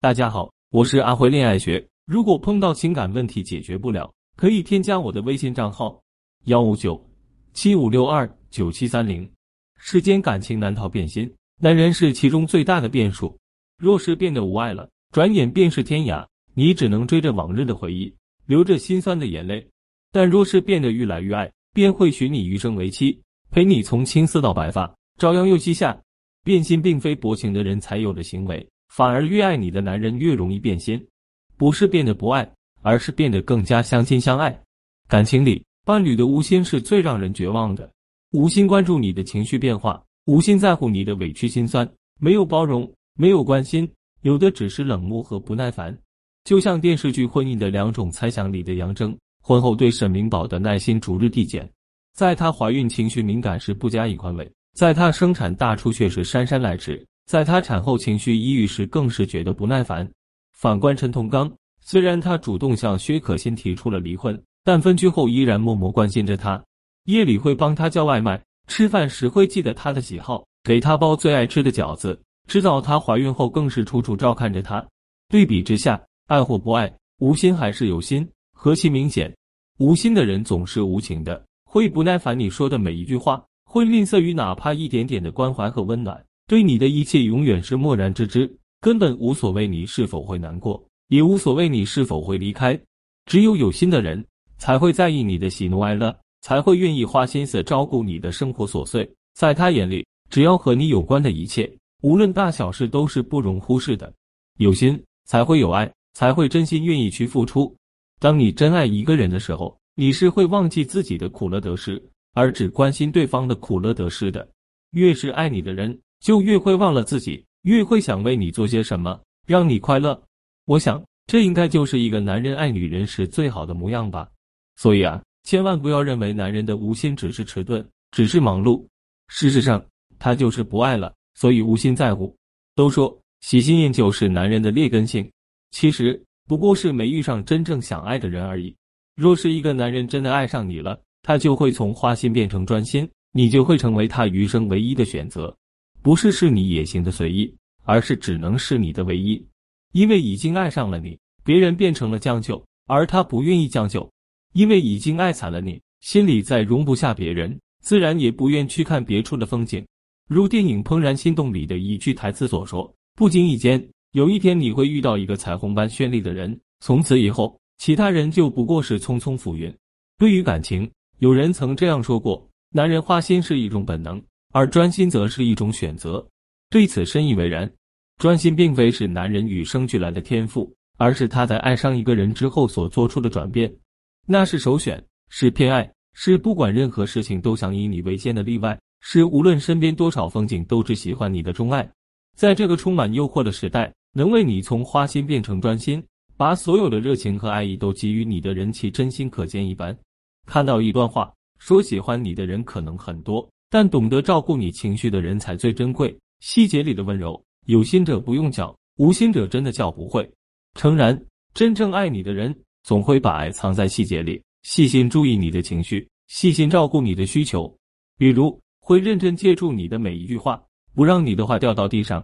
大家好，我是阿辉恋爱学。如果碰到情感问题解决不了，可以添加我的微信账号幺五九七五六二九七三零。世间感情难逃变心，男人是其中最大的变数。若是变得无爱了，转眼便是天涯，你只能追着往日的回忆，流着心酸的眼泪；但若是变得愈来愈爱，便会许你余生为妻，陪你从青丝到白发，朝阳又西下。变心并非薄情的人才有的行为。反而越爱你的男人越容易变心，不是变得不爱，而是变得更加相亲相爱。感情里，伴侣的无心是最让人绝望的。无心关注你的情绪变化，无心在乎你的委屈心酸，没有包容，没有关心，有的只是冷漠和不耐烦。就像电视剧《婚姻的两种猜想》里的杨铮，婚后对沈明宝的耐心逐日递减，在她怀孕情绪敏感时不加以宽慰，在她生产大出血时姗姗来迟。在她产后情绪抑郁时，更是觉得不耐烦。反观陈同刚，虽然他主动向薛可欣提出了离婚，但分居后依然默默关心着她。夜里会帮她叫外卖，吃饭时会记得她的喜好，给她包最爱吃的饺子。知道她怀孕后，更是处处照看着她。对比之下，爱或不爱，无心还是有心，何其明显！无心的人总是无情的，会不耐烦你说的每一句话，会吝啬于哪怕一点点的关怀和温暖。对你的一切永远是漠然之之，根本无所谓你是否会难过，也无所谓你是否会离开。只有有心的人才会在意你的喜怒哀乐，才会愿意花心思照顾你的生活琐碎。在他眼里，只要和你有关的一切，无论大小事，都是不容忽视的。有心才会有爱，才会真心愿意去付出。当你真爱一个人的时候，你是会忘记自己的苦乐得失，而只关心对方的苦乐得失的。越是爱你的人。就越会忘了自己，越会想为你做些什么，让你快乐。我想，这应该就是一个男人爱女人时最好的模样吧。所以啊，千万不要认为男人的无心只是迟钝，只是忙碌。事实上，他就是不爱了，所以无心在乎。都说喜新厌旧是男人的劣根性，其实不过是没遇上真正想爱的人而已。若是一个男人真的爱上你了，他就会从花心变成专心，你就会成为他余生唯一的选择。不是是你野心的随意，而是只能是你的唯一，因为已经爱上了你，别人变成了将就，而他不愿意将就，因为已经爱惨了你，心里再容不下别人，自然也不愿去看别处的风景。如电影《怦然心动》里的一句台词所说：“不经意间，有一天你会遇到一个彩虹般绚丽的人，从此以后，其他人就不过是匆匆浮云。”对于感情，有人曾这样说过：“男人花心是一种本能。”而专心则是一种选择，对此深以为然。专心并非是男人与生俱来的天赋，而是他在爱上一个人之后所做出的转变。那是首选，是偏爱，是不管任何事情都想以你为先的例外，是无论身边多少风景都只喜欢你的钟爱。在这个充满诱惑的时代，能为你从花心变成专心，把所有的热情和爱意都给予你的人，其真心可见一斑。看到一段话，说喜欢你的人可能很多。但懂得照顾你情绪的人才最珍贵。细节里的温柔，有心者不用教，无心者真的教不会。诚然，真正爱你的人，总会把爱藏在细节里，细心注意你的情绪，细心照顾你的需求。比如，会认真接住你的每一句话，不让你的话掉到地上；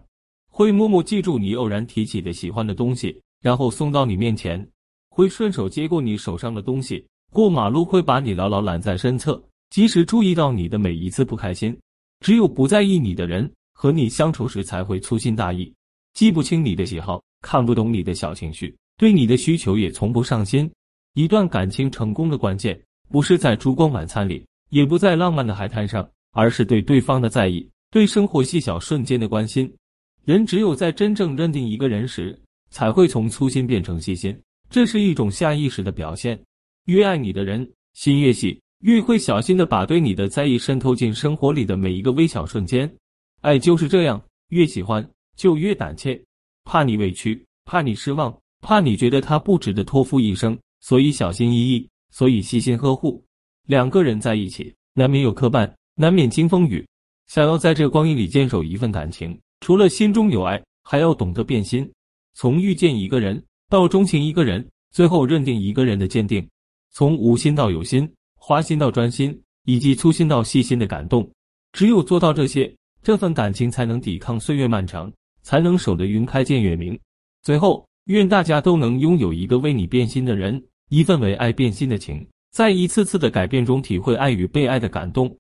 会默默记住你偶然提起的喜欢的东西，然后送到你面前；会顺手接过你手上的东西，过马路会把你牢牢揽在身侧。即使注意到你的每一次不开心，只有不在意你的人和你相处时才会粗心大意，记不清你的喜好，看不懂你的小情绪，对你的需求也从不上心。一段感情成功的关键，不是在烛光晚餐里，也不在浪漫的海滩上，而是对对方的在意，对生活细小瞬间的关心。人只有在真正认定一个人时，才会从粗心变成细心，这是一种下意识的表现。越爱你的人，心越细。越会小心的把对你的在意渗透进生活里的每一个微小瞬间，爱就是这样，越喜欢就越胆怯，怕你委屈，怕你失望，怕你觉得他不值得托付一生，所以小心翼翼，所以细心呵护。两个人在一起，难免有磕绊，难免经风雨。想要在这光阴里坚守一份感情，除了心中有爱，还要懂得变心。从遇见一个人到钟情一个人，最后认定一个人的坚定，从无心到有心。花心到专心，以及粗心到细心的感动，只有做到这些，这份感情才能抵抗岁月漫长，才能守得云开见月明。最后，愿大家都能拥有一个为你变心的人，一份为爱变心的情，在一次次的改变中体会爱与被爱的感动。